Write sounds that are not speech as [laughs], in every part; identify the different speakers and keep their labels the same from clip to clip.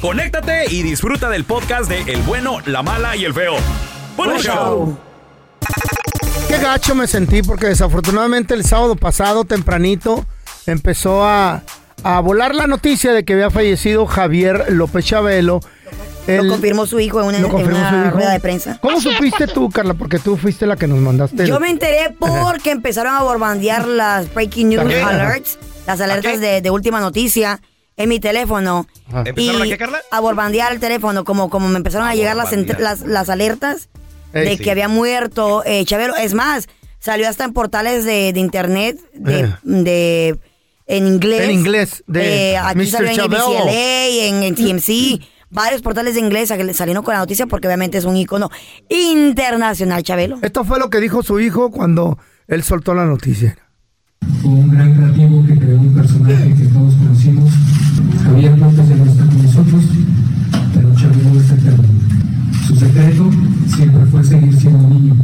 Speaker 1: conéctate y disfruta del podcast de El bueno, la mala y el feo. ¡Buen show!
Speaker 2: Qué gacho me sentí porque desafortunadamente el sábado pasado, tempranito, empezó a, a volar la noticia de que había fallecido Javier López Chabelo.
Speaker 3: lo confirmó su hijo en una,
Speaker 2: ¿Lo
Speaker 3: en una rueda de prensa.
Speaker 2: ¿Cómo supiste tú, Carla? Porque tú fuiste la que nos mandaste. el-
Speaker 3: Yo me enteré porque empezaron a bombardear las breaking news alerts, las alertas de, de última noticia en mi teléfono.
Speaker 2: Ajá.
Speaker 1: ¿Empezaron
Speaker 3: y
Speaker 1: a qué, Carla?
Speaker 3: A bombardear el teléfono, como, como me empezaron a, llegar las, las, las alertas
Speaker 2: Ey,
Speaker 3: de
Speaker 2: sí.
Speaker 3: que había muerto eh, Chabelo. Es más, salió hasta en portales de, de internet de,
Speaker 2: Eh.
Speaker 3: de- en inglés.
Speaker 2: En inglés, de
Speaker 3: Eh, aquí
Speaker 2: Mr.
Speaker 3: salió en
Speaker 2: Chabelo.
Speaker 3: En, en TMC. Varios portales de inglés salieron con la noticia porque obviamente es un icono internacional, Chabelo.
Speaker 2: Esto fue lo que dijo su hijo cuando él soltó la noticia.
Speaker 4: Fue un gran creativo que Javier López ya no está con nosotros, pero Chabelo está eterno. Su secreto siempre fue seguir siendo niño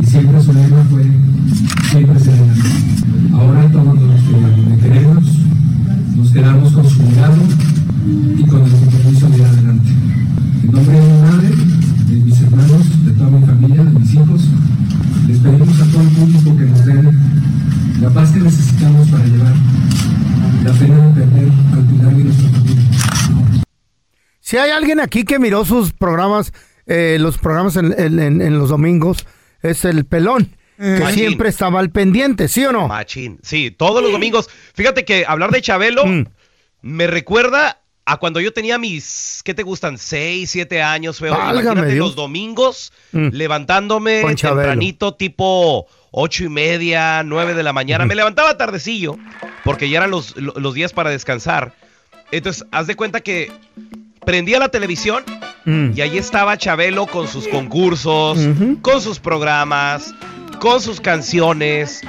Speaker 4: y siempre su lema fue siempre ser. Ahora todos quedamos, le queremos, nos quedamos con su legado y con el compromiso de ir adelante. En nombre de mis hermanos, de toda mi familia, de mis hijos, les pedimos a todo el público que nos den la paz que necesitamos para llevar la pena de perder al Pilar y nuestra familia.
Speaker 2: Si hay alguien aquí que miró sus programas, eh, los programas en, en- en- en los domingos, es el pelón, que
Speaker 5: Machín.
Speaker 2: siempre estaba al pendiente, ¿sí o no?
Speaker 5: Machín. Sí, todos los domingos. Fíjate que hablar de Chabelo
Speaker 2: Mm.
Speaker 5: me recuerda a cuando yo tenía mis, ¿qué te gustan? Seis, siete años, feo.
Speaker 2: Válgame
Speaker 5: Imagínate
Speaker 2: Dios.
Speaker 5: los domingos
Speaker 2: Mm.
Speaker 5: levantándome
Speaker 2: Con
Speaker 5: tempranito, tipo ocho y media, nueve de la mañana. Me levantaba tardecillo, porque ya eran los, lo- los días para descansar. Entonces, haz de cuenta que prendía la televisión
Speaker 2: Mm.
Speaker 5: y ahí estaba Chabelo con sus concursos, con sus programas, con sus canciones.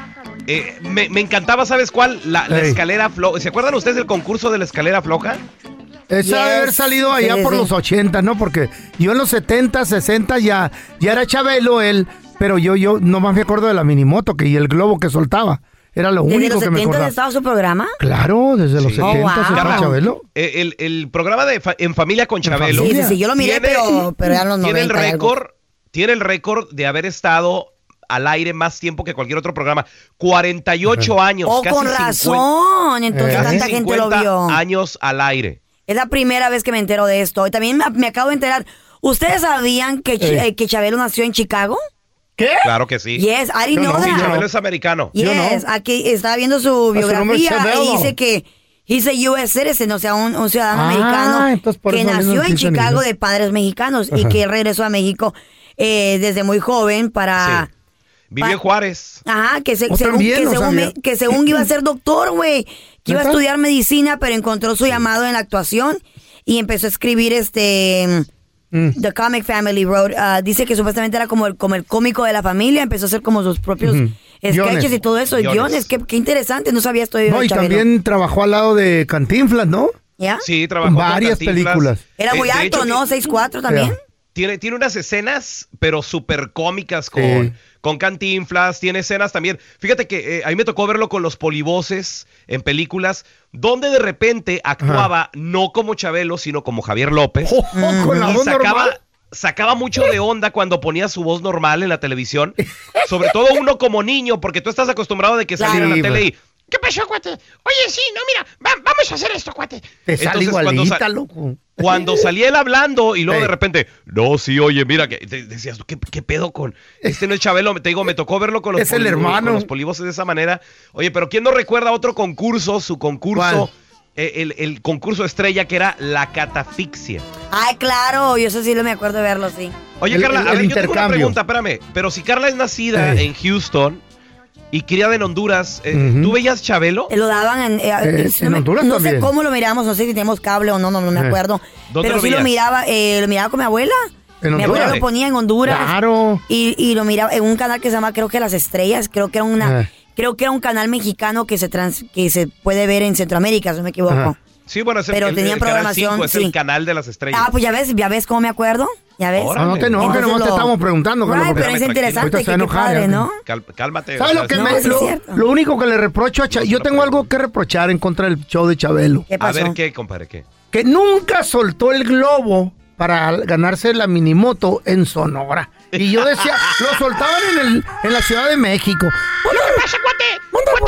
Speaker 5: Eh, me, me encantaba, ¿sabes cuál? La, escalera floja. ¿Se acuerdan ustedes del concurso de la escalera floja?
Speaker 2: Esa debe haber
Speaker 3: Yes.
Speaker 2: salido allá
Speaker 3: Sí,
Speaker 2: por
Speaker 3: sí.
Speaker 2: los 80, ¿no? Porque yo en los 70, 60 ya, ya era Chabelo él, pero yo, yo nomás me acuerdo de la minimoto que, y el globo que soltaba. Era lo
Speaker 3: Desde
Speaker 2: único
Speaker 3: los
Speaker 2: que me
Speaker 3: 70
Speaker 2: acordaba.
Speaker 3: estaba su programa.
Speaker 2: Claro, desde los
Speaker 5: Sí.
Speaker 2: 70
Speaker 3: Oh, wow.
Speaker 2: estaba Chabelo.
Speaker 5: eh, El, el programa de fa- En Familia con Chabelo.
Speaker 3: Sí, sí, sí, yo lo miré,
Speaker 5: Tiene-
Speaker 3: pero, [laughs] pero en los 90.
Speaker 5: tiene el récord, tiene el récord de haber estado al aire más tiempo que cualquier otro programa. 48 años.
Speaker 3: Oh,
Speaker 5: casi
Speaker 3: con
Speaker 5: 50
Speaker 3: razón. Entonces
Speaker 2: Eh.
Speaker 3: tanta gente lo
Speaker 5: 50
Speaker 3: vio.
Speaker 5: años al aire.
Speaker 3: Es la primera vez que me entero de esto. Y también me, me acabo de enterar. ¿Ustedes sabían que, Ch-
Speaker 2: eh,
Speaker 3: que Chabelo nació en Chicago?
Speaker 2: ¿Qué?
Speaker 5: Claro que sí.
Speaker 3: Yes, I didn't
Speaker 2: Yo
Speaker 3: know
Speaker 2: no.
Speaker 5: Chabelo es americano.
Speaker 2: Yo
Speaker 3: Yes,
Speaker 2: no.
Speaker 3: aquí estaba viendo su biografía y dice que he's a US citizen, o sea, un, un ciudadano
Speaker 2: Ah,
Speaker 3: americano que nació en Chicago de padres mexicanos y que regresó a México eh, desde muy joven para...
Speaker 5: Sí. Vivió en Juárez.
Speaker 3: Ajá, que, se- según, que, según me- que según iba a ser doctor, güey. Que iba a estudiar medicina, pero encontró su llamado en la actuación y empezó a escribir este
Speaker 2: Mm.
Speaker 3: The Comic Family wrote, uh, dice que supuestamente era como el, como el cómico de la familia, empezó a hacer como sus propios sketches
Speaker 2: Guiones.
Speaker 3: y todo eso, y
Speaker 5: Guiones.
Speaker 3: guiones, qué, qué interesante, no sabía esto de
Speaker 2: No, y
Speaker 3: Chabelo.
Speaker 2: también trabajó al lado de Cantinflas, ¿no?
Speaker 3: ¿Ya?
Speaker 5: Sí, trabajó
Speaker 2: Varias películas.
Speaker 3: Era
Speaker 5: Eh,
Speaker 3: muy
Speaker 5: de
Speaker 3: alto,
Speaker 5: hecho,
Speaker 3: ¿no?
Speaker 5: ti-
Speaker 3: 6'4 también.
Speaker 2: Ya.
Speaker 5: Tiene, tiene unas escenas, pero súper cómicas con,
Speaker 2: Sí.
Speaker 5: Con Cantinflas. Tiene escenas también. Fíjate que eh, a mí me tocó verlo con los polivoces en películas, donde de repente actuaba no como Chabelo, sino como Javier López.
Speaker 2: Oh, oh, con la
Speaker 5: y sacaba,
Speaker 2: normal.
Speaker 5: sacaba mucho de onda cuando ponía su voz normal en la televisión. Sobre todo uno como niño, porque tú estás acostumbrado de que saliera en la tele y.
Speaker 6: ¿Qué pasó, cuate? Oye, sí, no, mira, va- vamos a hacer esto, cuate.
Speaker 2: Te sale
Speaker 5: Entonces, cuando
Speaker 2: igualita,
Speaker 5: sa-
Speaker 2: loco.
Speaker 5: Cuando salía él hablando y luego de repente, no, sí, oye, mira, que te- decías, ¿qué, qué pedo con este no es Chabelo? Te digo, me tocó verlo con los,
Speaker 2: Es el
Speaker 5: poli-
Speaker 2: hermano.
Speaker 5: con los polivoces de esa manera. Oye, pero ¿quién no recuerda otro concurso, su concurso, eh, el, el concurso estrella que era la catafixia?
Speaker 3: Ay, claro, yo eso sí lo me acuerdo de verlo, sí.
Speaker 5: Oye,
Speaker 2: El-
Speaker 5: Carla,
Speaker 2: el-
Speaker 5: a ver, yo tengo una pregunta, espérame. Pero si Carla es nacida
Speaker 2: Ey.
Speaker 5: en Houston y criada en Honduras, eh,
Speaker 2: Ujú.
Speaker 5: ¿tú veías Chabelo?
Speaker 3: Eh, Lo daban en, eh,
Speaker 2: Eh,
Speaker 3: si
Speaker 2: en
Speaker 3: no me-
Speaker 2: Honduras
Speaker 3: no sé cómo lo miramos, no sé si teníamos cable o no, no, no me
Speaker 2: Eh.
Speaker 3: acuerdo.
Speaker 5: ¿Dónde
Speaker 3: Pero
Speaker 5: lo
Speaker 3: sí lo miraba, eh, lo miraba con mi abuela.
Speaker 2: ¿En
Speaker 3: mi abuela lo ponía en Honduras.
Speaker 2: Claro.
Speaker 3: Y, y lo miraba en un canal que se llama, creo que Las Estrellas, creo que era una,
Speaker 2: Eh.
Speaker 3: creo que era un canal mexicano que se trans, que se puede ver en Centroamérica, si no me equivoco.
Speaker 2: Ajá.
Speaker 5: Sí, bueno, es el,
Speaker 3: Pero
Speaker 5: el- canal
Speaker 3: programación,
Speaker 5: 5, es
Speaker 3: sí.
Speaker 5: el canal de las estrellas.
Speaker 3: Ah, pues ya ves, ya ves cómo me acuerdo, ya ves.
Speaker 2: No, no te enojes,
Speaker 3: Entonces
Speaker 2: nomás te estamos preguntando.
Speaker 3: Right,
Speaker 2: porque-
Speaker 3: pero es interesante, que
Speaker 2: a enojar,
Speaker 3: padre. ¿no?
Speaker 5: Cal- cálmate.
Speaker 2: ¿Sabes lo que
Speaker 3: No,
Speaker 2: me, lo, único que le reprocho a Chabelo? Yo tengo algo que reprochar en contra del show de Chabelo.
Speaker 3: ¿Qué
Speaker 5: A
Speaker 3: pasó?
Speaker 5: ver, ¿qué, compadre? ¿Qué?
Speaker 2: Que nunca soltó el globo para ganarse la minimoto en Sonora. Y yo decía, [laughs] lo soltaban en, el, en la Ciudad de México.
Speaker 6: ¿Qué pasa, cuate?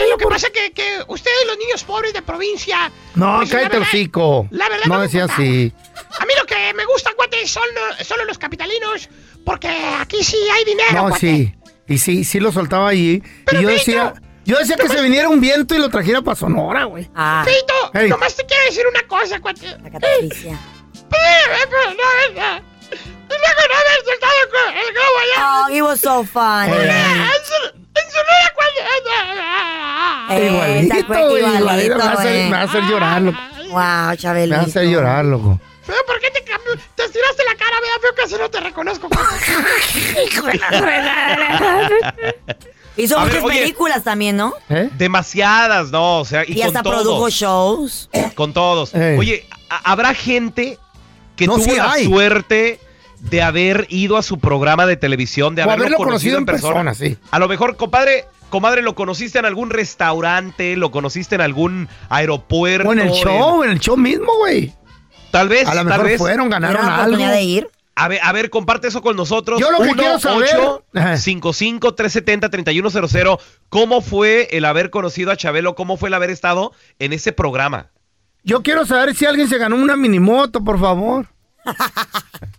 Speaker 6: Lo que pasa es que, que ustedes, los niños pobres de provincia...
Speaker 2: No,
Speaker 6: pues, la
Speaker 2: cállate,
Speaker 6: verdad-
Speaker 2: hocico.
Speaker 6: La verdad
Speaker 2: No decía así.
Speaker 6: A mí lo que me gusta, cuate, son lo- solo los capitalinos, porque aquí sí hay dinero,
Speaker 2: No,
Speaker 6: cuate.
Speaker 2: sí. Y sí, sí lo soltaba allí.
Speaker 6: Pero,
Speaker 2: y yo
Speaker 6: Feito,
Speaker 2: decía, yo decía que se viniera un viento y lo trajera para Sonora, güey.
Speaker 3: Ah,
Speaker 6: Feito,
Speaker 2: Hey.
Speaker 6: nomás te quiero decir una cosa, cuate.
Speaker 3: la catafixia.
Speaker 6: Y luego no soltado el globo allá.
Speaker 3: Oh, was so funny. Eh,
Speaker 2: igualito, güey, igualito.
Speaker 3: igualito,
Speaker 2: Me va a hacer, me va a hacer llorar, loco.
Speaker 3: Wow,
Speaker 2: Me va a
Speaker 3: Chabelito.
Speaker 2: hacer llorar, loco.
Speaker 6: Feo, ¿por qué te cambió? Te estiraste la cara, vea, feo, que así no te reconozco, [laughs] cuate. [laughs]
Speaker 3: Hizo
Speaker 5: A ver,
Speaker 3: muchas
Speaker 5: oye.
Speaker 3: películas también, ¿no?
Speaker 2: ¿Eh?
Speaker 5: Demasiadas, ¿no? O sea, y,
Speaker 3: Y,
Speaker 5: con
Speaker 3: hasta
Speaker 5: todos.
Speaker 3: produjo shows.
Speaker 5: Con todos. Oye, ¿a- ¿habrá gente que
Speaker 2: No,
Speaker 5: tuvo
Speaker 2: sí
Speaker 5: la
Speaker 2: hay.
Speaker 5: suerte de haber ido a su programa de televisión, de haberlo,
Speaker 2: haberlo conocido en persona, sí.
Speaker 5: A lo mejor, compadre, comadre, lo conociste en algún restaurante, lo conociste en algún aeropuerto.
Speaker 2: O en el show, en el show mismo, güey.
Speaker 5: Tal vez,
Speaker 2: A lo
Speaker 5: tal
Speaker 2: mejor
Speaker 5: vez.
Speaker 2: fueron, ganaron algo.
Speaker 3: de ir.
Speaker 5: A ver, a ver, comparte eso con nosotros.
Speaker 2: Yo lo que quiero saber- Ajá.
Speaker 5: 55 370 3100 ¿Cómo fue el haber conocido a Chabelo? ¿Cómo fue el haber estado en ese programa?
Speaker 2: Yo quiero saber si alguien se ganó una minimoto, por favor. [laughs]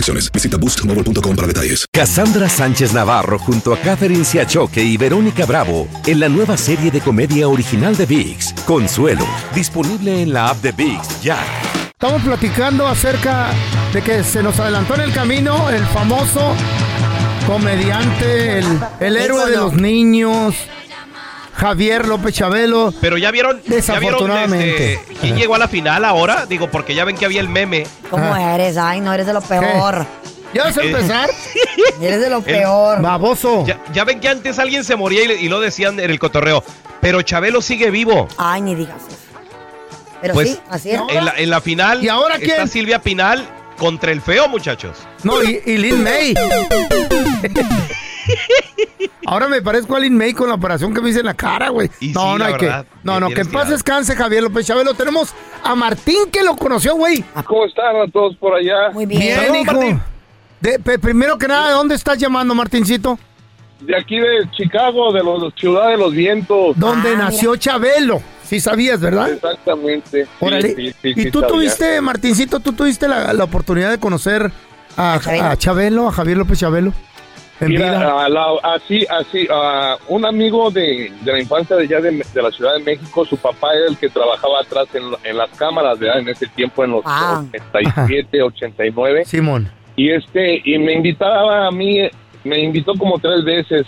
Speaker 7: restricciones. Visita boostmobile.com para detalles.
Speaker 8: Cassandra Sánchez Navarro junto a Catherine Siachoque y Verónica Bravo en la nueva serie de comedia original de VIX, Consuelo, disponible en la app de VIX ya.
Speaker 2: Estamos platicando acerca de que se nos adelantó en el camino el famoso comediante, el, el héroe de los niños, Javier López Chabelo.
Speaker 5: Pero ya vieron, ya vieron
Speaker 2: Desafortunadamente.
Speaker 5: este, quién llegó a la final ahora, digo, porque ya ven que había el meme.
Speaker 3: ¿Cómo
Speaker 2: Ah.
Speaker 3: eres? Ay, no, eres de lo peor.
Speaker 2: ¿Ya vas a empezar? [laughs]
Speaker 3: Eres de lo peor.
Speaker 2: Baboso.
Speaker 5: Ya, ya ven que antes alguien se moría y, lo decían en el cotorreo. Pero Chabelo sigue vivo.
Speaker 3: Ay, ni digas eso. Pero
Speaker 5: Pues,
Speaker 3: sí, así es.
Speaker 5: En la, en la final
Speaker 2: ¿Y ahora
Speaker 5: está
Speaker 2: quién?
Speaker 5: Silvia Pinal contra el feo, muchachos.
Speaker 2: No, y, y Lin May. [laughs] [laughs] Ahora me parezco a Lin May con la operación que me hice en la cara, güey.
Speaker 5: Y
Speaker 2: No,
Speaker 5: sí,
Speaker 2: no hay que.
Speaker 5: verdad,
Speaker 2: No,
Speaker 5: que
Speaker 2: no, que en paz descanse, Javier López Chabelo. Tenemos a Martín que lo conoció, güey.
Speaker 9: ¿Cómo están a todos por allá?
Speaker 3: Muy bien.
Speaker 2: Bien, hijo.
Speaker 5: Martín.
Speaker 2: De- pe- primero que nada, ¿de dónde estás llamando, Martincito?
Speaker 9: De aquí de Chicago, de la ciudad de los vientos.
Speaker 2: Donde
Speaker 3: Ah,
Speaker 2: nació Chabelo. Sí sabías, ¿verdad?
Speaker 9: Exactamente. Sí,
Speaker 2: Órale.
Speaker 9: sí, sí,
Speaker 2: y
Speaker 9: sí,
Speaker 2: tú
Speaker 9: sabía.
Speaker 2: tuviste, Martincito, tú tuviste la, la oportunidad de conocer a,
Speaker 3: A Chabelo.
Speaker 2: a Chabelo, a Javier López Chabelo. En
Speaker 9: Mira,
Speaker 2: vida.
Speaker 9: a la- así, así, a un amigo de, de la infancia de allá de, de la Ciudad de México, su papá era el que trabajaba atrás en, en las cámaras, ¿verdad? En ese tiempo, en los
Speaker 3: Ah.
Speaker 9: 87, 89.
Speaker 2: Simón.
Speaker 9: Y este, y me invitaba a mí, me invitó como tres veces.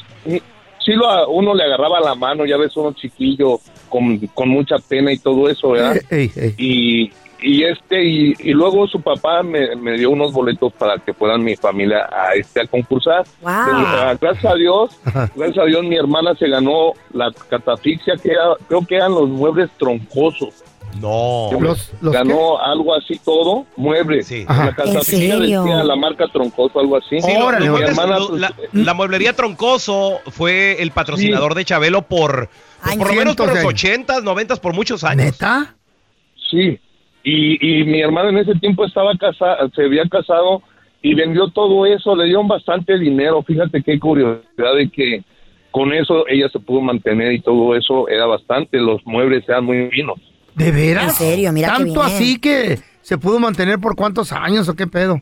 Speaker 9: Sí, lo, a uno le agarraba la mano, ya ves, uno chiquillo, con, con mucha pena y todo eso, ¿verdad?
Speaker 2: Ey, ey.
Speaker 9: y, y este y, y luego su papá me, me dio unos boletos para que puedan mi familia a este a concursar.
Speaker 3: Wow.
Speaker 9: Ah, gracias a Dios [laughs] gracias a Dios mi hermana se ganó la catafixia que era- creo que eran los muebles troncosos.
Speaker 5: No.
Speaker 2: Los, los
Speaker 9: ganó algo así todo muebles.
Speaker 5: Sí.
Speaker 9: La catafixia decía la marca troncoso algo así.
Speaker 5: Sí,
Speaker 2: Órale,
Speaker 9: mi hermana pues,
Speaker 5: la, la mueblería Troncoso fue el patrocinador de Chabelo por, pues, por lo menos por los
Speaker 2: Cientos de
Speaker 5: 80s, 90s, por muchos años.
Speaker 2: ¿Neta?
Speaker 9: Sí, y, y mi hermana en ese tiempo estaba casada, se había casado y vendió todo eso, le dieron bastante dinero. Fíjate qué curiosidad de que con eso ella se pudo mantener y todo eso era bastante, los muebles eran muy finos.
Speaker 2: ¿De veras?
Speaker 3: En serio, mira qué
Speaker 2: Tanto
Speaker 3: bien.
Speaker 2: así que se pudo mantener por cuántos años o qué pedo.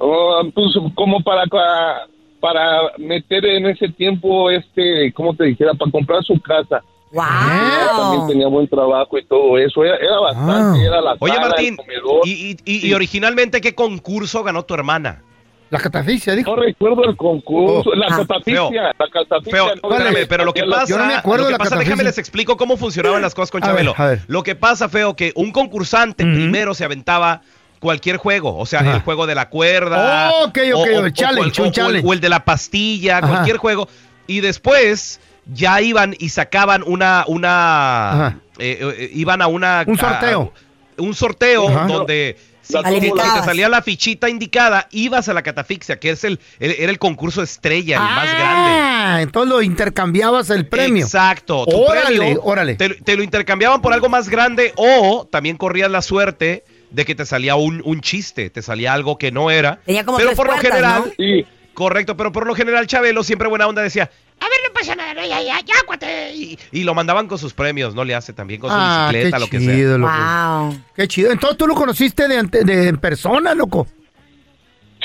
Speaker 9: Oh, pues como para, para para meter en ese tiempo, este, ¿cómo te dijera? Para comprar su casa. Ella también
Speaker 3: Wow.
Speaker 9: tenía buen trabajo y todo eso. Era, era bastante,
Speaker 2: Ah.
Speaker 9: era la
Speaker 5: Oye,
Speaker 9: sala,
Speaker 5: Martín,
Speaker 9: el comedor.
Speaker 5: y, y- y- y originalmente qué concurso ganó tu hermana?
Speaker 2: La catafixia, dijo.
Speaker 9: No recuerdo el concurso,
Speaker 2: Oh.
Speaker 9: la
Speaker 3: Ah.
Speaker 9: catafixia, la catafixia.
Speaker 5: Feo,
Speaker 9: no,
Speaker 5: espérame, pero lo que pasa,
Speaker 2: Yo no me acuerdo
Speaker 5: lo
Speaker 2: de
Speaker 5: que
Speaker 2: la
Speaker 5: pasa,
Speaker 2: catafixia.
Speaker 5: déjame les explico cómo funcionaban las cosas con
Speaker 2: A ver,
Speaker 5: Chabelo.
Speaker 2: a ver.
Speaker 5: Lo que pasa, Feo, que un concursante primero se aventaba cualquier juego, o sea,
Speaker 2: Ajá.
Speaker 5: el juego de la cuerda,
Speaker 2: Oh, ok, ok, el challenge,
Speaker 5: o- o- o el de la pastilla,
Speaker 2: Ajá.
Speaker 5: cualquier juego, y después ya iban y sacaban una, una, eh, eh, iban a una
Speaker 2: Un sorteo.
Speaker 5: a- un sorteo
Speaker 2: Ajá.
Speaker 5: donde si, te salía la fichita indicada, ibas a la catafixia, que es el, el- era el concurso estrella, el más grande.
Speaker 2: Ah, entonces lo intercambiabas el premio.
Speaker 5: Exacto. Tu
Speaker 2: Órale,
Speaker 5: premio
Speaker 2: órale.
Speaker 5: Te, te lo intercambiaban por algo más grande o también corrías la suerte de que te salía un, un chiste, te salía algo que no era.
Speaker 3: Tenía como
Speaker 5: pero por lo general,
Speaker 3: ¿no?
Speaker 9: Sí,
Speaker 5: correcto, pero por lo general Chabelo siempre buena onda decía,
Speaker 6: A ver, no pasa nada, no, ya, ya, ya, cuate.
Speaker 5: y, y lo mandaban con sus premios, no le hace también con su
Speaker 2: Ah,
Speaker 5: bicicleta,
Speaker 2: qué
Speaker 5: lo que sea.
Speaker 2: chido, loco.
Speaker 3: Wow.
Speaker 2: Qué chido. Entonces tú lo conociste de, ante- de en persona, loco.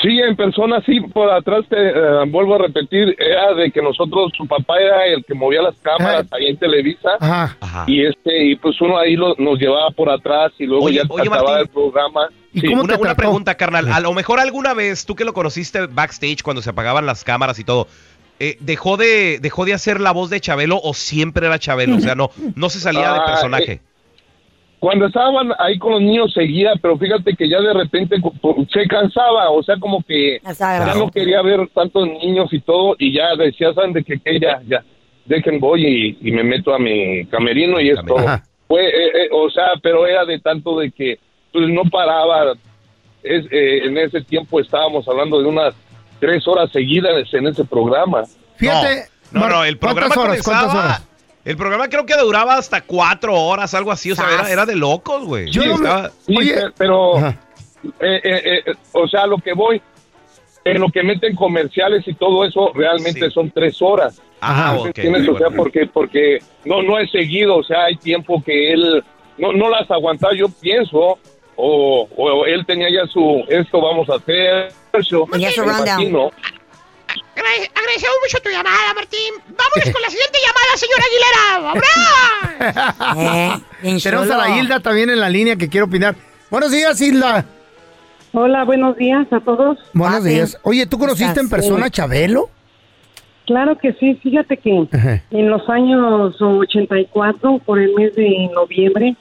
Speaker 9: sí, en persona, sí, por atrás te eh, vuelvo a repetir, era de que nosotros, su papá era el que movía las cámaras
Speaker 2: Ah.
Speaker 9: ahí en Televisa.
Speaker 2: Ajá.
Speaker 5: Ajá.
Speaker 9: Y este, y pues uno ahí lo- nos llevaba por atrás y luego
Speaker 5: Oye,
Speaker 9: ya
Speaker 5: oye, Martín.
Speaker 9: el programa.
Speaker 2: ¿Y
Speaker 9: Sí.
Speaker 2: cómo
Speaker 5: Una,
Speaker 2: te
Speaker 5: una
Speaker 2: trató?
Speaker 5: pregunta, carnal. A lo mejor alguna vez, tú que lo conociste backstage cuando se apagaban las cámaras y todo, eh, ¿dejó, de, ¿dejó de hacer la voz de Chabelo o siempre era Chabelo? O sea, no, no se salía de
Speaker 9: Ah,
Speaker 5: personaje.
Speaker 9: Cuando estaban ahí con los niños seguía, pero fíjate que ya de repente se cansaba, o sea, como que
Speaker 3: Ya
Speaker 9: no quería ver tantos niños y todo, y ya decía, ¿saben de qué? Que ya, ya, dejen voy y, y me meto a mi camerino y es
Speaker 5: Camerino.
Speaker 9: todo.
Speaker 2: Ajá.
Speaker 9: Fue, eh, eh, o sea, pero era de tanto de que pues no paraba. Es, eh, en ese tiempo estábamos hablando de unas tres horas seguidas en ese programa.
Speaker 2: Fíjate.
Speaker 5: No, no,
Speaker 2: Mar-
Speaker 5: no, el programa
Speaker 2: ¿Cuántas horas? ¿Cuántas
Speaker 5: comenzaba-
Speaker 2: horas?
Speaker 5: El programa creo que duraba hasta cuatro horas, algo así. O sea, era, era de locos, güey.
Speaker 2: Yo
Speaker 5: Sí,
Speaker 2: no me-
Speaker 5: estaba-
Speaker 9: Sí,
Speaker 2: Oye.
Speaker 9: pe- pero, eh, eh, eh, o sea, lo que voy, en lo que meten comerciales y todo eso, realmente
Speaker 5: Sí.
Speaker 9: son tres horas.
Speaker 5: Ah,
Speaker 2: Ajá.
Speaker 5: ok.
Speaker 9: ¿Entiendes? O sea,
Speaker 5: bueno.
Speaker 9: porque, porque no, no es seguido, o sea, hay tiempo que él no, no las aguantaba, yo pienso, o, o él tenía ya su, esto vamos a hacer, eso,
Speaker 3: Tenía su rundown.
Speaker 6: agradecemos mucho tu llamada, Martín. Vámonos con la siguiente llamada, señora Aguilera. ¡Vámonos! [laughs]
Speaker 3: Eh,
Speaker 2: Tenemos a la Hilda también en la línea que quiere opinar. Buenos días, Hilda.
Speaker 10: Hola, buenos días a todos.
Speaker 2: Buenos
Speaker 3: Papi.
Speaker 2: días. Oye, ¿tú conociste en persona a Chabelo?
Speaker 10: Claro que sí, fíjate que
Speaker 2: Ajá.
Speaker 10: en los años 84, por el mes de noviembre,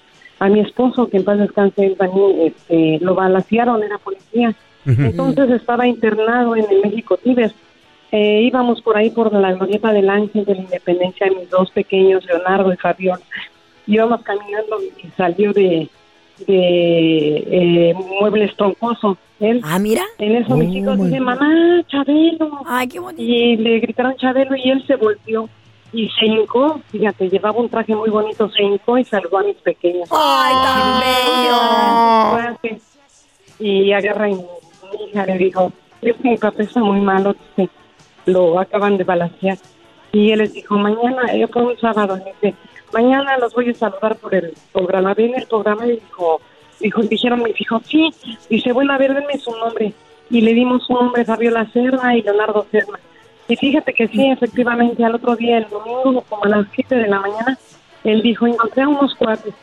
Speaker 10: a mi esposo, que en paz descanse, él también, este, lo balacearon, era policía. Entonces estaba internado en el México Tíbet. Eh, íbamos por ahí por la glorieta del Ángel de la Independencia, mis dos pequeños, Leonardo y Javier. Íbamos caminando y salió de, de eh, muebles troncosos. Él.
Speaker 3: Ah, mira.
Speaker 10: En eso mis
Speaker 2: Oh,
Speaker 10: hijos
Speaker 2: my
Speaker 10: dicen, mamá, Chabelo.
Speaker 3: Ay, qué bonito.
Speaker 10: Y le gritaron Chabelo y él se volvió y se hincó. Fíjate, llevaba un traje muy bonito, se hincó y salvó a mis pequeños.
Speaker 3: Ay, tan bello.
Speaker 10: Y agarra y mi hija le dijo, es que mi papá está muy malo, dice, lo acaban de balancear. Y él les dijo, mañana, eh, fue un sábado, dice, mañana los voy a saludar por el programa. Ven el programa y dijo, dijo, dijeron mis hijos, sí. Dice, bueno, a ver, denme su nombre. Y le dimos su nombre, Fabiola Serra y Leonardo Serra. Y fíjate que sí, efectivamente, al otro día, el domingo, como a las 7 de la mañana, él dijo, encontré a unos cuates.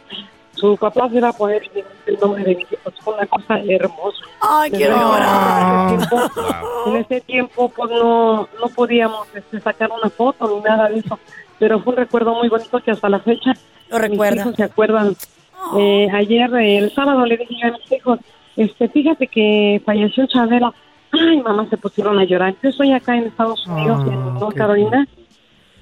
Speaker 10: Su papá se va a poner el nombre de mis hijos. Fue una cosa hermosa.
Speaker 3: Ay, quiero llorar.
Speaker 10: En ese tiempo, pues no, no podíamos este, sacar una foto ni nada de eso. Pero fue un recuerdo muy bonito que hasta la fecha
Speaker 3: Lo
Speaker 10: mis
Speaker 3: recuerda.
Speaker 10: hijos se acuerdan. Eh, ayer, el sábado, le dije a mis hijos, este, fíjate que falleció Chabela. Ay, mamá, se pusieron a llorar. Yo estoy acá en Estados Unidos,
Speaker 2: Ah,
Speaker 10: en North Carolina,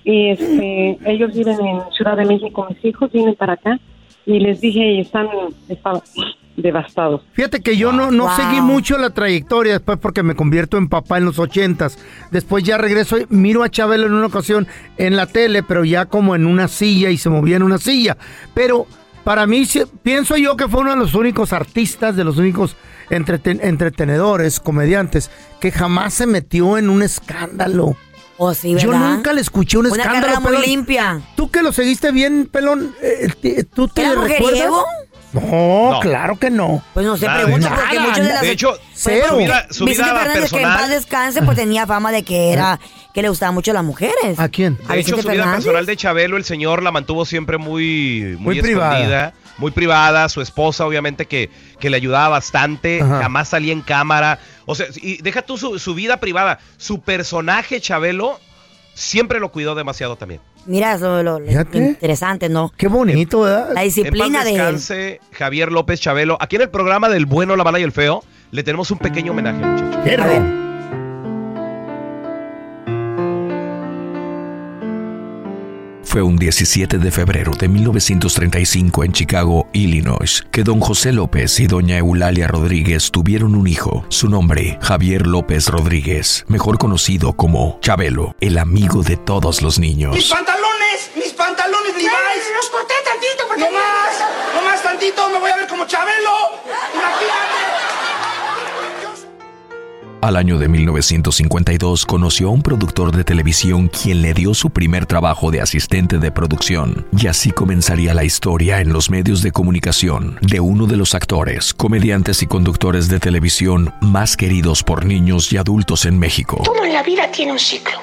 Speaker 10: y este, ellos viven en Ciudad de México, mis hijos vienen para acá, y les dije, y están, están [laughs] devastados.
Speaker 2: Fíjate que yo no, no
Speaker 3: Wow.
Speaker 2: seguí mucho la trayectoria después porque me convierto en papá en los ochentas. Después ya regreso y miro a Chabelo en una ocasión en la tele, pero ya como en una silla y se movía en una silla. Pero para mí pienso yo que fue uno de los únicos artistas, de los únicos entreten- entretenedores, comediantes, que jamás se metió en un escándalo.
Speaker 3: Oh, sí,
Speaker 2: Yo nunca le escuché un
Speaker 3: Una
Speaker 2: escándalo.
Speaker 3: carrera muy
Speaker 2: pelón.
Speaker 3: limpia.
Speaker 2: Tú que lo seguiste bien, pelón, eh, eh, ¿tú te
Speaker 3: ¿Era
Speaker 2: recuerdas? No,
Speaker 5: No.
Speaker 2: claro que no.
Speaker 3: Pues no se
Speaker 5: Nada,
Speaker 3: pregunta
Speaker 2: nada,
Speaker 3: porque muchos de las...
Speaker 5: De hecho,
Speaker 2: Cero.
Speaker 5: su vida, su
Speaker 3: Vicente
Speaker 5: vida
Speaker 3: Fernández, que en paz
Speaker 5: personal.
Speaker 3: descanse, pues tenía fama de que era... Que le gustaban mucho las mujeres.
Speaker 2: ¿A quién?
Speaker 3: A
Speaker 5: De hecho,
Speaker 3: Vicente
Speaker 5: su vida
Speaker 3: Fernández.
Speaker 5: personal de Chabelo, el señor la mantuvo siempre muy, muy,
Speaker 2: Muy privada.
Speaker 5: Muy privada. Su esposa, obviamente, que, que le ayudaba bastante.
Speaker 2: Ajá.
Speaker 5: Jamás salía en cámara. O sea, y deja tú su, su vida privada. Su personaje, Chabelo, siempre lo cuidó demasiado también.
Speaker 3: Mira, eso es lo, lo
Speaker 2: Fíjate.
Speaker 3: interesante, ¿no?
Speaker 2: Qué bonito, ¿verdad?
Speaker 3: La
Speaker 5: En
Speaker 3: disciplina
Speaker 5: paz
Speaker 3: de él.
Speaker 5: descanse, Javier López Chabelo. Aquí en el programa del bueno, la mala y el feo, le tenemos un pequeño homenaje, muchachos.
Speaker 11: Fue un 17 de febrero de 1935 en Chicago, Illinois, que don José López y doña Eulalia Rodríguez tuvieron un hijo. Su nombre, Javier López Rodríguez, mejor conocido como Chabelo, el amigo de todos los
Speaker 6: ¡Mis
Speaker 11: niños.
Speaker 6: pantalones! ¡Mis pantalones Levi's! ¡Los corté tantito porque... ¡No más! ¡No más tantito! ¡Me voy a ver como Chabelo! ¡Imagínate!
Speaker 11: Al año de 1952 conoció a un productor de televisión quien le dio su primer trabajo de asistente de producción y así comenzaría la historia en los medios de comunicación de uno de los actores, comediantes y conductores de televisión más queridos por niños y adultos en México.
Speaker 12: Todo en la vida tiene un ciclo,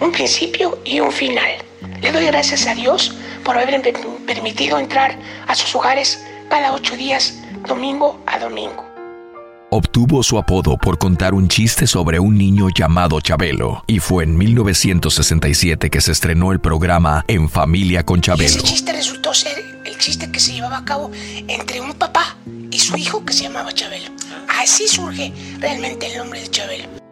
Speaker 12: un principio y un final. Le doy gracias a Dios por haberme per- permitido entrar a sus hogares cada ocho días, domingo a domingo.
Speaker 11: Obtuvo su apodo por contar un chiste sobre un niño llamado Chabelo y fue en 1967 que se estrenó el programa En Familia con
Speaker 12: Y ese
Speaker 11: Chabelo.
Speaker 12: chiste resultó ser el chiste que se llevaba a cabo entre un papá y su hijo que se llamaba Chabelo. Así surge realmente el nombre de Chabelo.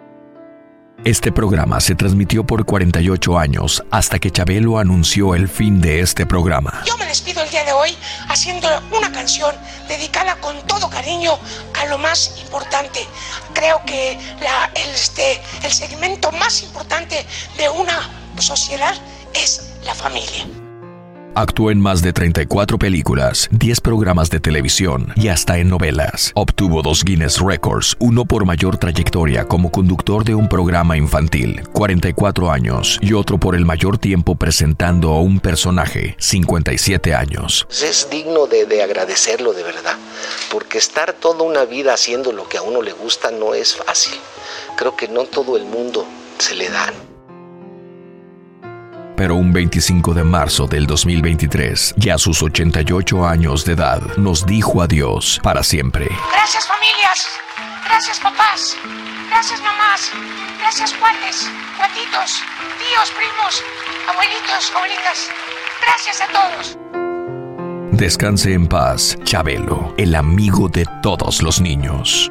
Speaker 11: Este programa se transmitió por 48 años hasta que Chabelo anunció el fin de este programa.
Speaker 12: Yo me despido el día de hoy haciendo una canción dedicada con todo cariño a lo más importante. Creo que el, este, el segmento más importante de una sociedad es la familia.
Speaker 11: Actuó en más de 34 películas, 10 programas de televisión y hasta en novelas. Obtuvo dos Guinness Records, uno por mayor trayectoria como conductor de un programa infantil, 44 años, y otro por el mayor tiempo presentando a un personaje, 57 años.
Speaker 13: Es digno de, de agradecerlo de verdad, porque estar toda una vida haciendo lo que a uno le gusta no es fácil. Creo que no todo el mundo se le da.
Speaker 11: Pero un 25 de marzo del 2023, ya a sus 88 años de edad, nos dijo adiós para siempre.
Speaker 12: Gracias familias, gracias papás, gracias mamás, gracias cuates, cuatitos, tíos, primos, abuelitos, abuelitas. Gracias a todos.
Speaker 11: Descanse en paz, Chabelo, el amigo de todos los niños.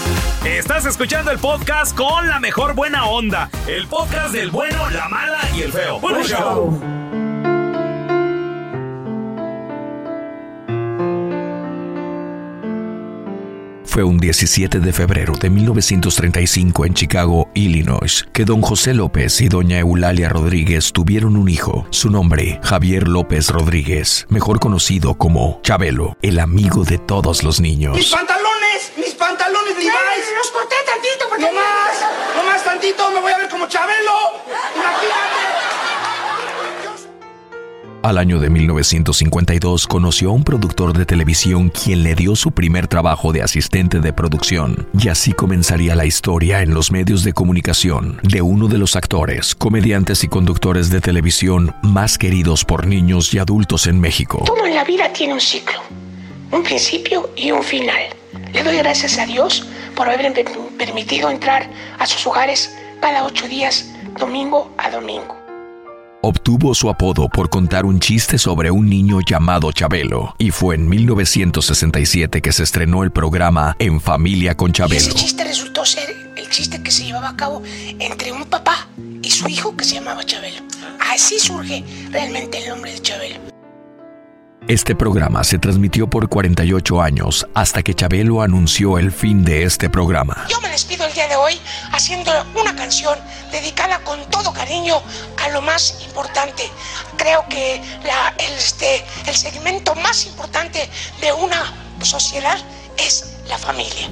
Speaker 1: Estás escuchando el podcast con la mejor buena onda. El podcast del bueno, la mala y el feo. Buen show.
Speaker 11: Fue un 17 de febrero de 1935 en Chicago, Illinois, que don José López y doña Eulalia Rodríguez tuvieron un hijo, su nombre Javier López Rodríguez, mejor conocido como Chabelo, el amigo de todos los
Speaker 6: ¡Mis
Speaker 11: niños.
Speaker 6: ¡Mis pantalones Levi's! ¡Los corté tantito porque... ¡No más! ¡No más tantito! ¡Me voy a ver como Chabelo! ¡Imagínate!
Speaker 11: Al año de 1952 conoció a un productor de televisión quien le dio su primer trabajo de asistente de producción y así comenzaría la historia en los medios de comunicación de uno de los actores, comediantes y conductores de televisión más queridos por niños y adultos en México.
Speaker 12: Todo en la vida tiene un ciclo, un principio y un final. Le doy gracias a Dios por haberme per- permitido entrar a sus hogares cada ocho días, domingo a domingo.
Speaker 11: Obtuvo su apodo por contar un chiste sobre un niño llamado Chabelo y fue en 1967 que se estrenó el programa En Familia con
Speaker 12: Y
Speaker 11: Chabelo.
Speaker 12: ese chiste resultó ser el chiste que se llevaba a cabo entre un papá y su hijo que se llamaba Chabelo. Así surge realmente el nombre de Chabelo.
Speaker 11: Este programa se transmitió por 48 años hasta que Chabelo anunció el fin de este programa.
Speaker 12: Yo me despido el día de hoy haciendo una canción dedicada con todo cariño a lo más importante. Creo que este, el segmento más importante de una sociedad es la familia.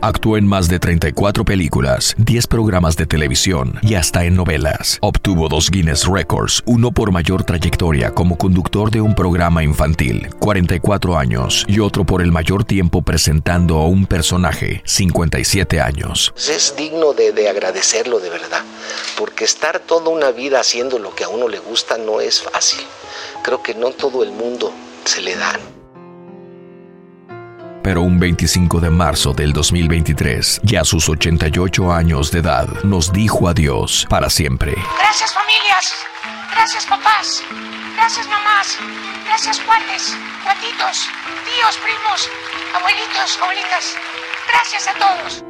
Speaker 11: Actuó en más de 34 películas, 10 programas de televisión y hasta en novelas. Obtuvo dos Guinness Records, uno por mayor trayectoria como conductor de un programa infantil, 44 años, y otro por el mayor tiempo presentando a un personaje, 57 años.
Speaker 13: Es digno de, de agradecerlo de verdad, porque estar toda una vida haciendo lo que a uno le gusta no es fácil. Creo que no todo el mundo se le da.
Speaker 11: Pero un 25 de marzo del 2023, ya a sus 88 años de edad, nos dijo adiós para siempre.
Speaker 12: Gracias familias, gracias papás, gracias mamás, gracias cuates, cuatitos, tíos, primos, abuelitos, abuelitas. Gracias a todos.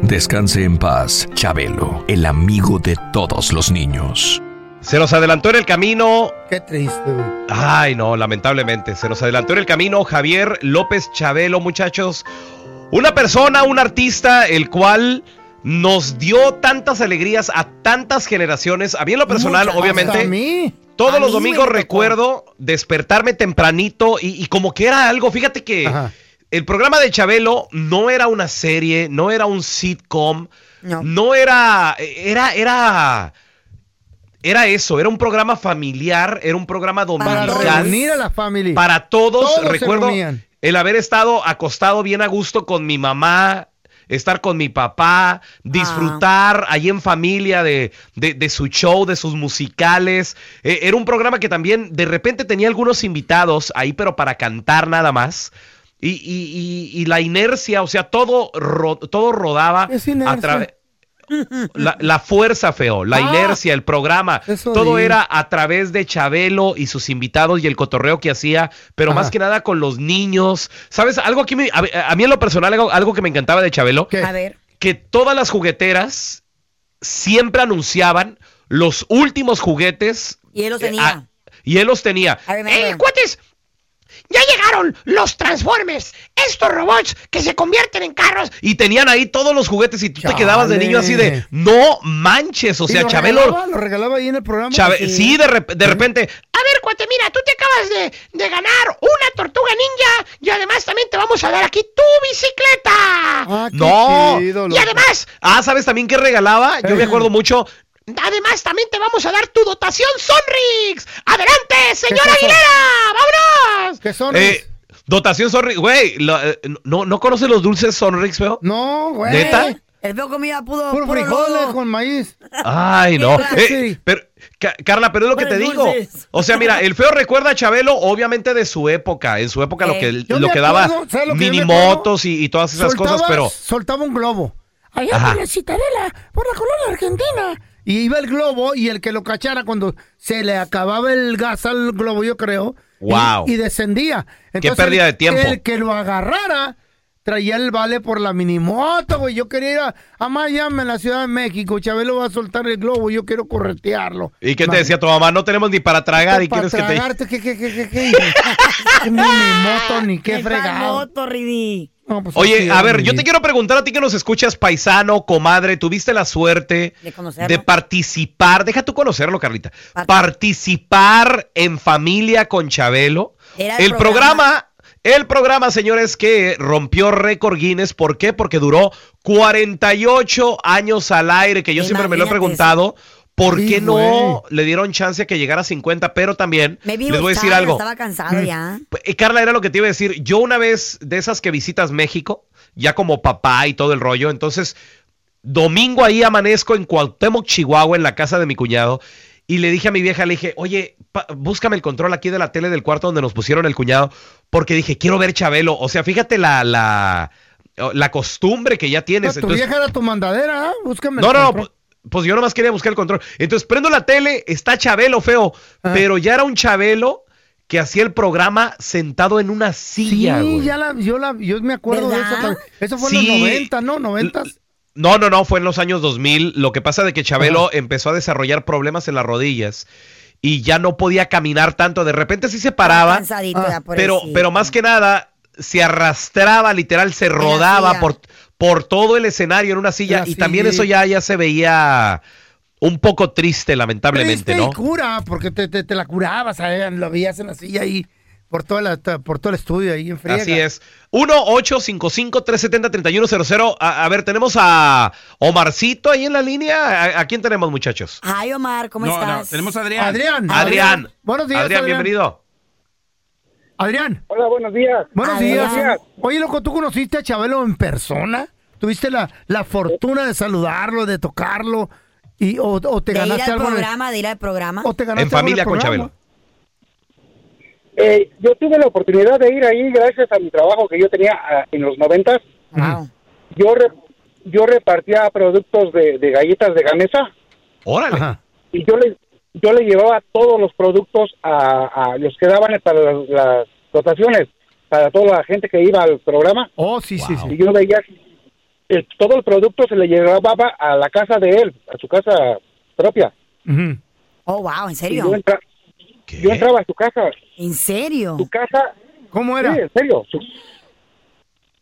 Speaker 11: Descanse en paz, Chabelo, el amigo de todos los niños.
Speaker 5: Se nos adelantó en el camino.
Speaker 2: Qué triste, güey.
Speaker 5: Ay, no, lamentablemente. Se nos adelantó en el camino Javier López Chabelo, muchachos. Una persona, un artista, el cual nos dio tantas alegrías a tantas generaciones. A mí en lo personal,
Speaker 2: Muchas,
Speaker 5: obviamente.
Speaker 2: a mí.
Speaker 5: Todos
Speaker 2: A
Speaker 5: los
Speaker 2: mí
Speaker 5: domingos recuerdo despertarme tempranito y, y como que era algo, fíjate que el programa de Chabelo no era una serie, no era un sitcom, no, era, era, era, era eso, era un programa familiar, era un programa
Speaker 2: Para
Speaker 5: dominical.
Speaker 2: reunir a la familia.
Speaker 5: Para todos, recuerdo el haber estado acostado bien a gusto con mi mamá, estar con mi papá, disfrutar allí en familia de, de- de su show, de sus musicales. Eh, era un programa que también de repente tenía algunos invitados ahí, pero para cantar nada más. Y, y- y- y la inercia, o sea, todo, ro- todo rodaba a través... La, la fuerza, feo, la
Speaker 2: Ah,
Speaker 5: inercia, el programa, todo era a través de Chabelo y sus invitados y el cotorreo que hacía, pero
Speaker 2: Ajá.
Speaker 5: más que nada con los niños. ¿Sabes? Algo que me- a, a mí en lo personal, algo, algo que me encantaba de Chabelo,
Speaker 3: A ver.
Speaker 5: que todas las jugueteras siempre anunciaban los últimos juguetes.
Speaker 3: Y él los
Speaker 5: eh,
Speaker 3: tenía.
Speaker 5: y él los tenía.
Speaker 6: ¡Eh, cuates! ¡Ya llegaron los Transformers! Estos robots que se convierten en carros.
Speaker 5: Y tenían ahí todos los juguetes y tú te quedabas de niño así de, no manches, o
Speaker 2: ¿Y
Speaker 5: sea,
Speaker 2: lo
Speaker 5: Chabelo...
Speaker 2: regalaba? ¿Lo regalaba ahí en el programa?
Speaker 5: Chabe- sí, de, rep- de repente,
Speaker 6: A ver, cuate, mira, tú te acabas de, de ganar una tortuga ninja y además también te vamos a dar aquí tu bicicleta.
Speaker 5: no.
Speaker 6: y además,
Speaker 5: Ah, ¿sabes también qué regalaba? Yo me acuerdo mucho.
Speaker 6: Además también te vamos a dar tu dotación Sonrix. ¡Adelante, señora? Aguilera! ¡Vámonos!
Speaker 2: ¿Qué son?
Speaker 5: Eh, dotación Sonrix, güey, lo- eh, ¿no, ¿no conoces los dulces Sonrix, feo?
Speaker 2: No, güey.
Speaker 5: ¿Neta?
Speaker 3: El feo comía pudo,
Speaker 2: Puro
Speaker 3: puro
Speaker 2: frijoles
Speaker 3: lodo.
Speaker 2: con maíz.
Speaker 5: Ay, no. [laughs] Eh, pero, Ca- Carla, pero es lo que te digo.
Speaker 3: dulces.
Speaker 5: O sea, mira, el feo recuerda a Chabelo, obviamente de su época. En su época lo
Speaker 3: Eh.
Speaker 5: que, lo que daba
Speaker 2: acuerdo, ¿sabes lo que yo me
Speaker 5: minimotos y, y todas esas
Speaker 2: Soltaba-
Speaker 5: cosas, pero.
Speaker 2: Soltaba un globo. Allá por la citadela, por la colonia argentina. Y iba el globo y el que lo cachara cuando se le acababa el gas al globo, yo creo.
Speaker 5: Wow.
Speaker 2: Y, descendía.
Speaker 5: Qué pérdida de tiempo.
Speaker 2: El que lo agarrara traía el vale por la minimoto, güey. Yo quería ir a, a Miami, en la Ciudad de México. Chabelo va a soltar el globo, yo quiero corretearlo.
Speaker 5: ¿Y qué te decía tu mamá? No tenemos ni para tragar y
Speaker 2: Para
Speaker 5: quieres que te.
Speaker 2: tragarte, ¿qué, qué, qué, qué, qué? Qué minimoto, ni qué fregado.
Speaker 3: moto, Ridi.
Speaker 2: No, pues,
Speaker 5: Oye, a ver, yo te quiero preguntar a ti que nos escuchas, paisano, comadre, tuviste la suerte
Speaker 3: De
Speaker 5: participar, deja tú conocerlo, Carlita, participar en familia con Chabelo.
Speaker 3: Era
Speaker 5: el
Speaker 3: el
Speaker 5: programa,
Speaker 3: programa.
Speaker 5: el programa, señores, que rompió récord Guinness, ¿por qué? Porque duró 48 años al aire, que yo siempre me lo he preguntado. ¿Por
Speaker 2: Sí,
Speaker 5: qué no le dieron chance a que llegara a 50? Pero también
Speaker 3: Me vi
Speaker 5: les voy a decir algo.
Speaker 3: Estaba cansado ya.
Speaker 5: Eh, Carla, era lo que te iba a decir. Yo una vez de esas que visitas México, ya como papá y todo el rollo, entonces domingo ahí amanezco en Cuauhtémoc, Chihuahua, en la casa de mi cuñado, y le dije a mi vieja, le dije, oye, pa- búscame el control aquí de la tele del cuarto donde nos pusieron el cuñado, porque dije, quiero ver Chabelo. O sea, fíjate la, la, la costumbre que ya tienes.
Speaker 2: tu
Speaker 5: Entonces,
Speaker 2: vieja era tu mandadera, ¿ah? Búscame.
Speaker 5: no,
Speaker 2: el
Speaker 5: no, no,
Speaker 2: control.
Speaker 5: Pues, yo nomás quería buscar el control. Entonces prendo la tele, está Chabelo feo,
Speaker 2: Ah.
Speaker 5: pero ya era un Chabelo que hacía el programa sentado en una silla,
Speaker 2: Sí,
Speaker 5: güey.
Speaker 2: ya la, yo, la, yo me acuerdo de eso. Eso fue
Speaker 5: Sí.
Speaker 2: en los 90, ¿no? 90.
Speaker 5: No, no, no, fue en los años 2000. Lo que pasa de que Chabelo empezó a desarrollar problemas en las rodillas y ya no podía caminar tanto. De repente sí se paraba,
Speaker 3: ya,
Speaker 5: pero, pero más que nada se arrastraba, literal, se rodaba por, por todo el escenario en una silla
Speaker 2: La
Speaker 5: y también eso ya, ya se veía un poco triste, lamentablemente,
Speaker 2: Triste
Speaker 5: ¿no?
Speaker 2: y cura, porque te, te, te la curabas, ¿eh? lo veías en la silla ahí, por, toda la, por todo el estudio ahí en friega.
Speaker 5: Así es. 1-855-370-3100. A, a ver, tenemos a Omarcito ahí en la línea. ¿A, a quién tenemos, muchachos?
Speaker 3: Ay, Omar, ¿cómo
Speaker 4: No,
Speaker 3: estás?
Speaker 4: no, tenemos a Adrián.
Speaker 2: Adrián.
Speaker 5: Adrián.
Speaker 2: Buenos días,
Speaker 5: Adrián,
Speaker 2: Adrián.
Speaker 5: bienvenido.
Speaker 2: Adrián.
Speaker 14: Hola, buenos días.
Speaker 2: Buenos
Speaker 3: Adrián.
Speaker 2: días. Oye, loco, ¿tú conociste a Chabelo en persona? ¿Tuviste la, la fortuna de saludarlo, de tocarlo? Y, o, o te
Speaker 3: De ir
Speaker 2: ganaste
Speaker 3: al
Speaker 2: algo en el-
Speaker 3: programa, de ir al programa.
Speaker 2: o te ganaste
Speaker 5: En
Speaker 2: algo
Speaker 5: familia
Speaker 2: el
Speaker 5: con? Chabelo.
Speaker 14: Eh, yo tuve la oportunidad de ir ahí gracias a mi trabajo que yo tenía ah, en los noventas.
Speaker 3: Wow.
Speaker 14: Yo re- yo repartía productos de, de galletas de gamesa
Speaker 5: Órale.
Speaker 2: Ajá.
Speaker 14: y yo le yo le llevaba todos los productos a, a los que daban para las, las dotaciones para toda la gente que iba al programa
Speaker 2: Oh, sí, sí,
Speaker 14: y
Speaker 2: sí.
Speaker 14: yo veía que todo el producto se le llevaba a la casa de él, a su casa propia.
Speaker 3: Oh, wow, ¿en
Speaker 14: Y
Speaker 3: serio?
Speaker 14: yo, yo entraba a su casa,
Speaker 3: ¿En serio?
Speaker 14: su casa
Speaker 2: ¿Cómo era?
Speaker 14: Sí, en serio. Su-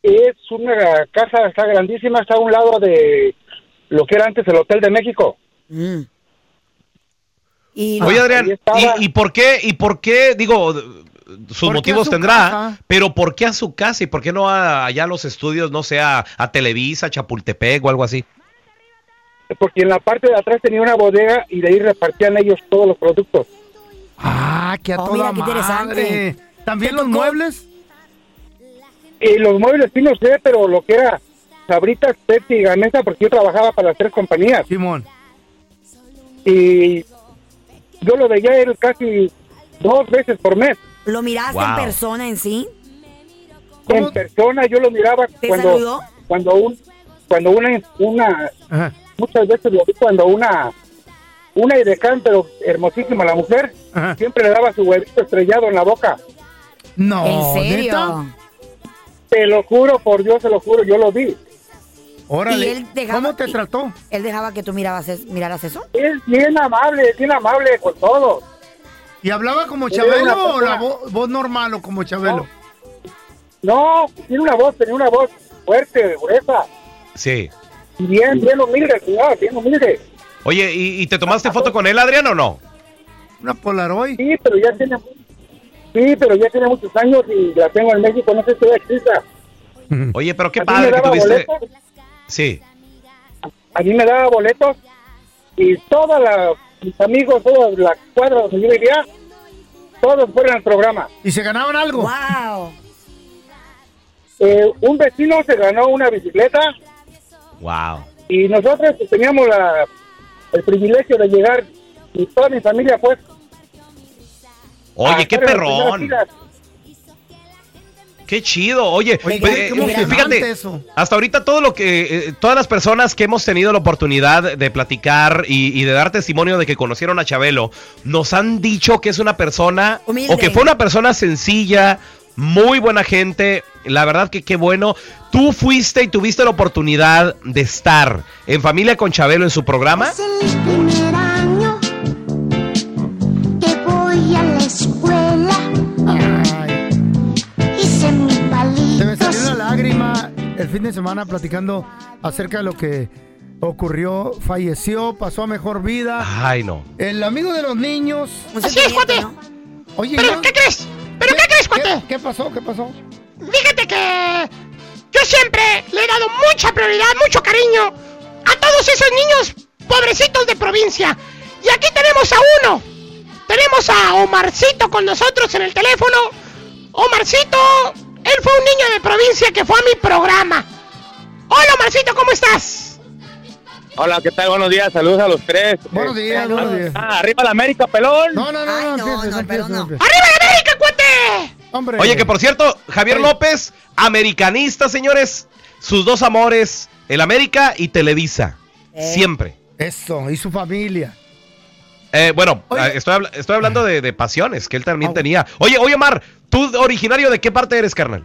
Speaker 14: Es una casa, está grandísima, está a un lado de lo que era antes el Hotel de México.
Speaker 3: Mm. Y
Speaker 5: Oye, Adrián. ¿y, y por qué? ¿Y por qué? Digo, sus
Speaker 2: ¿Por qué
Speaker 5: motivos
Speaker 2: su
Speaker 5: tendrá,
Speaker 2: casa?
Speaker 5: pero ¿por qué a su casa y por qué no a, allá a los estudios, no sé, a, a Televisa, Chapultepec o algo así?
Speaker 14: Porque en la parte de atrás tenía una bodega y de ahí repartían ellos todos los productos.
Speaker 2: Ah, que a
Speaker 3: Oh,
Speaker 2: toda
Speaker 3: mira, qué interesante.
Speaker 2: madre. ¿También
Speaker 3: ¿Te
Speaker 2: los
Speaker 3: tocó?
Speaker 2: muebles?
Speaker 14: Y los muebles sí no sé, pero lo que era Sabritas, Pepsi y Gamesa, porque yo trabajaba para las tres compañías.
Speaker 2: Simón.
Speaker 14: Y yo lo veía él casi dos veces por mes.
Speaker 3: ¿Lo miraste
Speaker 5: Wow.
Speaker 3: en persona en sí?
Speaker 2: ¿Cómo?
Speaker 14: En persona yo lo miraba
Speaker 3: ¿Te
Speaker 14: cuando
Speaker 3: saludó?
Speaker 14: cuando un cuando una una
Speaker 2: Ajá.
Speaker 14: muchas veces lo vi cuando una una edecán, pero hermosísima la mujer,
Speaker 2: Ajá.
Speaker 14: siempre le daba su huevito estrellado en la boca.
Speaker 2: No,
Speaker 3: ¿En serio?
Speaker 2: ¿neta?
Speaker 14: Te lo juro, por Dios, se lo juro, yo lo vi.
Speaker 2: Órale.
Speaker 3: ¿Y él dejaba-
Speaker 2: ¿Cómo te
Speaker 3: y-
Speaker 2: trató?
Speaker 3: ¿Él dejaba que tú mirabas es- miraras eso?
Speaker 14: Es bien amable, es bien amable con todo.
Speaker 2: ¿Y hablaba como Chabelo o la vo- voz normal o como Chabelo?
Speaker 14: No, tiene una voz, tenía una voz fuerte, gruesa.
Speaker 5: Sí.
Speaker 14: Y bien, bien humilde, señor, bien humilde.
Speaker 5: Oye, ¿y, y te tomaste foto con él, Adrián, o no?
Speaker 2: Una Polaroid.
Speaker 14: Sí, pero ya tiene, sí, pero ya tiene muchos años y la tengo en México, no sé si todavía exista.
Speaker 5: Oye, pero qué padre que tuviste.
Speaker 14: boletos,
Speaker 5: Sí.
Speaker 14: a mí me daba boletos y todos mis amigos, toda la cuadra donde yo vivía, todos fueron al programa.
Speaker 2: ¿Y se ganaban algo?
Speaker 3: ¡Wow!
Speaker 14: Eh, un vecino se ganó una bicicleta
Speaker 1: Wow.
Speaker 15: Y nosotros pues, teníamos la- el privilegio de llegar y toda mi familia pues
Speaker 5: Oye,
Speaker 15: a
Speaker 5: qué perrón. Qué chido. Oye,
Speaker 2: Oye,
Speaker 5: pues,
Speaker 2: qué
Speaker 5: eh, fíjate,
Speaker 2: eso.
Speaker 5: hasta ahorita todo lo que, eh, todas las personas que hemos tenido la oportunidad de platicar y, y de dar testimonio de que conocieron a Chabelo, nos han dicho que es una persona,
Speaker 3: Humilde.
Speaker 5: o que fue una persona sencilla, muy buena gente. La verdad que qué bueno. Tú fuiste y tuviste la oportunidad de estar en familia con Chabelo en su programa.
Speaker 2: El fin de semana platicando acerca de lo que ocurrió. Falleció, pasó a mejor vida.
Speaker 5: Ay, no.
Speaker 2: El amigo de los niños.
Speaker 6: Así es, cuate.
Speaker 2: Oye,
Speaker 6: ¿Pero qué crees? ¿Pero qué, crees, cuate?
Speaker 2: ¿Qué pasó? ¿Qué pasó?
Speaker 6: Fíjate que yo siempre le he dado mucha prioridad, mucho cariño a todos esos niños pobrecitos de provincia. Y aquí tenemos a uno. Tenemos a Omarcito con nosotros en el teléfono. Omarcito, él fue un niño de provincia que fue a mi programa. Hola, Omarcito, ¿cómo estás?
Speaker 15: Hola, ¿qué tal? Buenos días, saludos a los tres.
Speaker 2: Buenos días, buenos días.
Speaker 15: Ah, arriba la América, pelón.
Speaker 2: No, no, no,
Speaker 3: Ay,
Speaker 2: no,
Speaker 3: no, no, no.
Speaker 2: empieces.
Speaker 6: ¡Arriba la América, cuate!
Speaker 2: Hombre.
Speaker 5: Oye, que por cierto, Javier López, americanista, señores, sus dos amores, el América y Televisa.
Speaker 3: Eh.
Speaker 5: Siempre.
Speaker 2: Eso, y su familia.
Speaker 5: Eh, bueno,
Speaker 2: Oye.
Speaker 5: eh, estoy, estoy hablando de, de pasiones que él también
Speaker 2: Ah.
Speaker 5: tenía. Oye, oye, Omar, ¿tú originario de qué parte eres, carnal?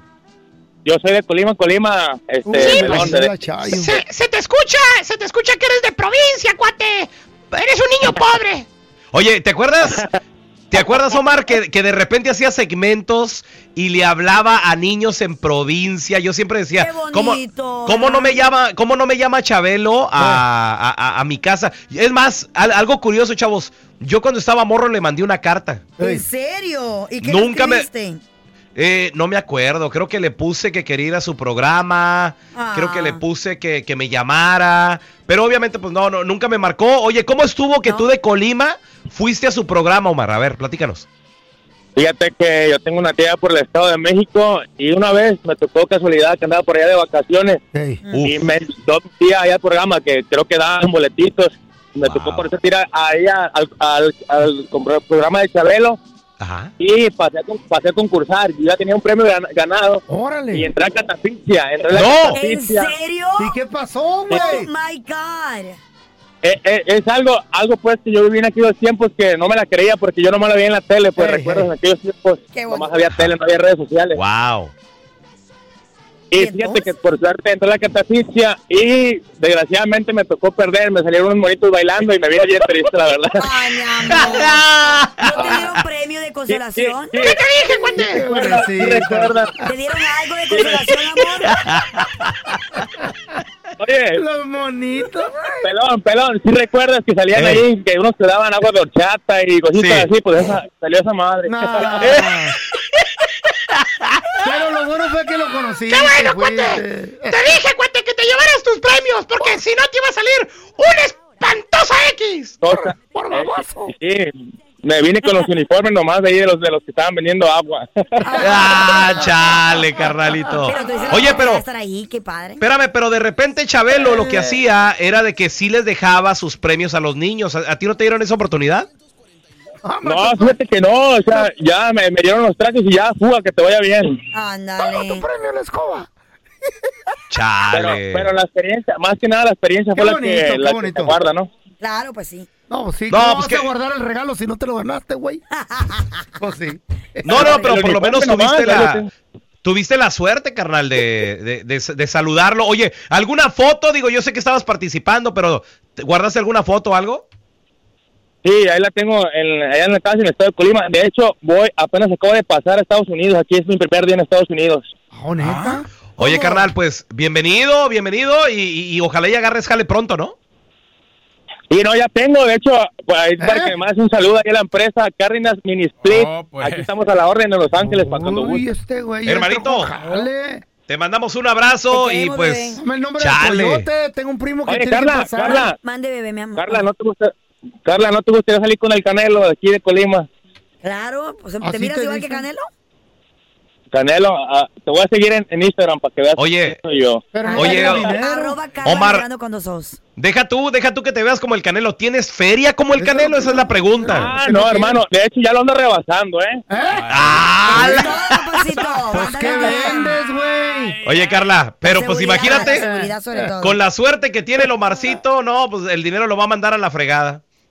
Speaker 15: Yo soy de Colima, Colima. Este,
Speaker 2: Uy, pues,
Speaker 15: de-
Speaker 2: Chayo.
Speaker 6: Se, se te escucha, se te escucha que eres de provincia, cuate. Eres un niño [laughs] pobre.
Speaker 5: Oye, ¿te acuerdas? ¿Te acuerdas, Omar, que, que de repente hacía segmentos y le hablaba a niños en provincia? Yo siempre decía,
Speaker 3: Qué
Speaker 5: ¿cómo,
Speaker 3: bonito,
Speaker 5: cómo no me llama, cómo no me llama Chabelo a, a- a- a mi casa? Es más, al- algo curioso, chavos. Yo cuando estaba morro le mandé una carta.
Speaker 3: ¿En serio? ¿Y qué
Speaker 5: Nunca me-? Eh, no me acuerdo, creo que le puse que quería ir a su programa,
Speaker 3: Ah.
Speaker 5: creo que le puse que, que me llamara, pero obviamente pues no, no, nunca me marcó. Oye, ¿cómo estuvo que
Speaker 3: No.
Speaker 5: tú de Colima fuiste a su programa, Omar? A ver, platícanos.
Speaker 15: Fíjate que yo tengo una tía por el Estado de México y una vez me tocó casualidad que andaba por allá de vacaciones
Speaker 2: Ey.
Speaker 15: y me invitó mi tía allá al programa que creo que daban boletitos. Me
Speaker 5: Wow.
Speaker 15: tocó por eso tirar ahí al, al, al compro- programa de Chabelo
Speaker 5: Ajá.
Speaker 15: y pasé a, pasé a concursar. Yo ya tenía un premio gan- ganado y
Speaker 2: Órale.
Speaker 15: entré a Catafixia. Entré a la
Speaker 5: ¡No!
Speaker 3: ¿En serio?
Speaker 2: ¿Y qué pasó,
Speaker 3: Oh
Speaker 2: güey?
Speaker 3: my God.
Speaker 15: Eh, eh, es algo, algo pues que yo viví en aquellos tiempos que no me la creía porque yo nomás la veía en la tele, pues
Speaker 2: Ey,
Speaker 15: recuerdo en aquellos tiempos
Speaker 3: Qué
Speaker 15: nomás
Speaker 3: bonito.
Speaker 15: había tele, no había redes sociales.
Speaker 5: Wow.
Speaker 15: Y
Speaker 3: ¿Y
Speaker 15: fíjate que por suerte entré a la catafixia y desgraciadamente me tocó perder, me salieron unos monitos bailando y me vi bien triste, la verdad. [laughs]
Speaker 3: Ay, mi amor. ¿No te dieron [laughs] premio de consolación?
Speaker 15: Sí,
Speaker 6: ¿Qué te dije,
Speaker 15: sí recuerdas.
Speaker 3: ¿Te dieron algo de consolación, amor? [laughs]
Speaker 15: Oye,
Speaker 2: Los monitos.
Speaker 15: pelón, pelón, si recuerdas que salían
Speaker 5: Ey.
Speaker 15: ahí, que unos te daban agua de horchata y cositas
Speaker 5: Sí.
Speaker 15: así, pues esa, salió esa madre.
Speaker 2: Nah. Pero lo bueno fue que lo conocí.
Speaker 6: ¡Qué bueno, cuate! Te dije, cuate, que te llevaras tus premios, porque si no te iba a salir una espantosa X.
Speaker 15: Cosa.
Speaker 6: Por baboso.
Speaker 15: Eh, sí, me vine con los uniformes nomás de ahí de los de los que estaban vendiendo agua.
Speaker 5: Ah, [laughs] chale, carnalito.
Speaker 3: Pero
Speaker 5: Oye, pero
Speaker 3: estar ahí, qué padre.
Speaker 5: espérame, pero de repente Chabelo lo que hacía era de que sí les dejaba sus premios a los niños. ¿A, a ti no te dieron esa oportunidad?
Speaker 15: No, fíjate que no, o sea, ya me, me dieron los trajes y ya, fuga, que te vaya bien.
Speaker 3: Ándale.
Speaker 2: premio la escoba.
Speaker 15: Pero,
Speaker 5: Chale.
Speaker 15: pero la experiencia, más que nada la experiencia
Speaker 2: Qué
Speaker 15: fue
Speaker 2: bonito,
Speaker 15: la que, la que
Speaker 2: bonito.
Speaker 15: se guarda, ¿no?
Speaker 3: Claro, pues sí.
Speaker 2: No, pues sí.
Speaker 5: No,
Speaker 2: ¿Cómo
Speaker 5: pues
Speaker 2: vas
Speaker 5: que-
Speaker 2: a guardar el regalo si no te lo ganaste, güey? [laughs] Pues sí.
Speaker 5: No, no, pero por lo menos tuviste la, tuviste la suerte, carnal, de, de, de- de saludarlo. Oye, ¿alguna foto? Digo, yo sé que estabas participando, pero ¿te- ¿guardaste alguna foto o algo?
Speaker 15: Sí, ahí la tengo en, allá en la casa en el estado de Colima. De hecho, voy, apenas acabo de pasar a Estados Unidos. Aquí es mi primer día en Estados Unidos.
Speaker 2: ¿Oh, neta?
Speaker 5: Oye,
Speaker 3: ¿Cómo?
Speaker 5: carnal, pues bienvenido, bienvenido y, y- y ojalá y agarres jale pronto, ¿no?
Speaker 15: Y no, ya tengo, de hecho, pues, ahí para
Speaker 2: ¿Eh?
Speaker 15: que me un saludo aquí a la empresa Cárdenas Mini Split.
Speaker 1: Oh, pues.
Speaker 15: Aquí estamos a la orden en Los Ángeles para cuando
Speaker 2: Uy,
Speaker 15: guste.
Speaker 2: este güey.
Speaker 5: Hermanito. Te mandamos un abrazo
Speaker 3: Te
Speaker 5: y pues...
Speaker 3: bebé.
Speaker 2: Dame el nombre
Speaker 5: Chale.
Speaker 2: del coyote. Tengo un primo que
Speaker 15: Oye,
Speaker 2: tiene
Speaker 15: Carla,
Speaker 2: que pasar.
Speaker 15: Carla.
Speaker 3: Mande, bebé, mi amor.
Speaker 15: Carla, ¿no te gusta? Carla, ¿no te gustaría salir con el Canelo de aquí de Colima?
Speaker 3: Claro, pues
Speaker 2: ¿Así
Speaker 3: te miras
Speaker 2: te
Speaker 3: igual que? Canelo.
Speaker 15: Canelo, ah, te voy a seguir en, en Instagram para que veas
Speaker 5: Oye,
Speaker 15: quién soy yo.
Speaker 5: Oye,
Speaker 3: Arroba
Speaker 5: Omar. Deja tú, deja tú que te veas como el Canelo. ¿Tienes feria como el Canelo? Esa es la pregunta.
Speaker 15: Ah, no, hermano, de hecho ya lo ando rebasando, ¿eh?
Speaker 5: Ah, [laughs]
Speaker 2: Pues qué vendes, güey.
Speaker 5: Oye, Carla, pero pues imagínate,
Speaker 3: todo.
Speaker 5: con la suerte que tiene el Omarcito, no, pues el dinero lo va a mandar a la fregada.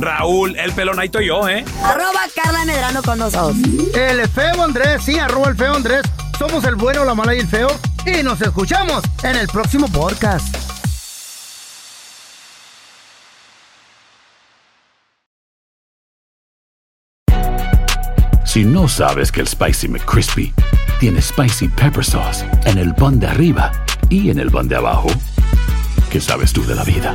Speaker 1: Raúl el Pelón, ahí estoy yo, ¿eh?
Speaker 3: Arroba Carla Medrano con dos os.
Speaker 2: El feo Andrés, sí, arroba el feo Andrés. Somos el bueno, la mala y el feo. Y nos escuchamos en el próximo podcast.
Speaker 16: Si no sabes que el Spicy McCrispy tiene Spicy Pepper Sauce en el pan de arriba y en el pan de abajo, ¿qué sabes tú de la vida?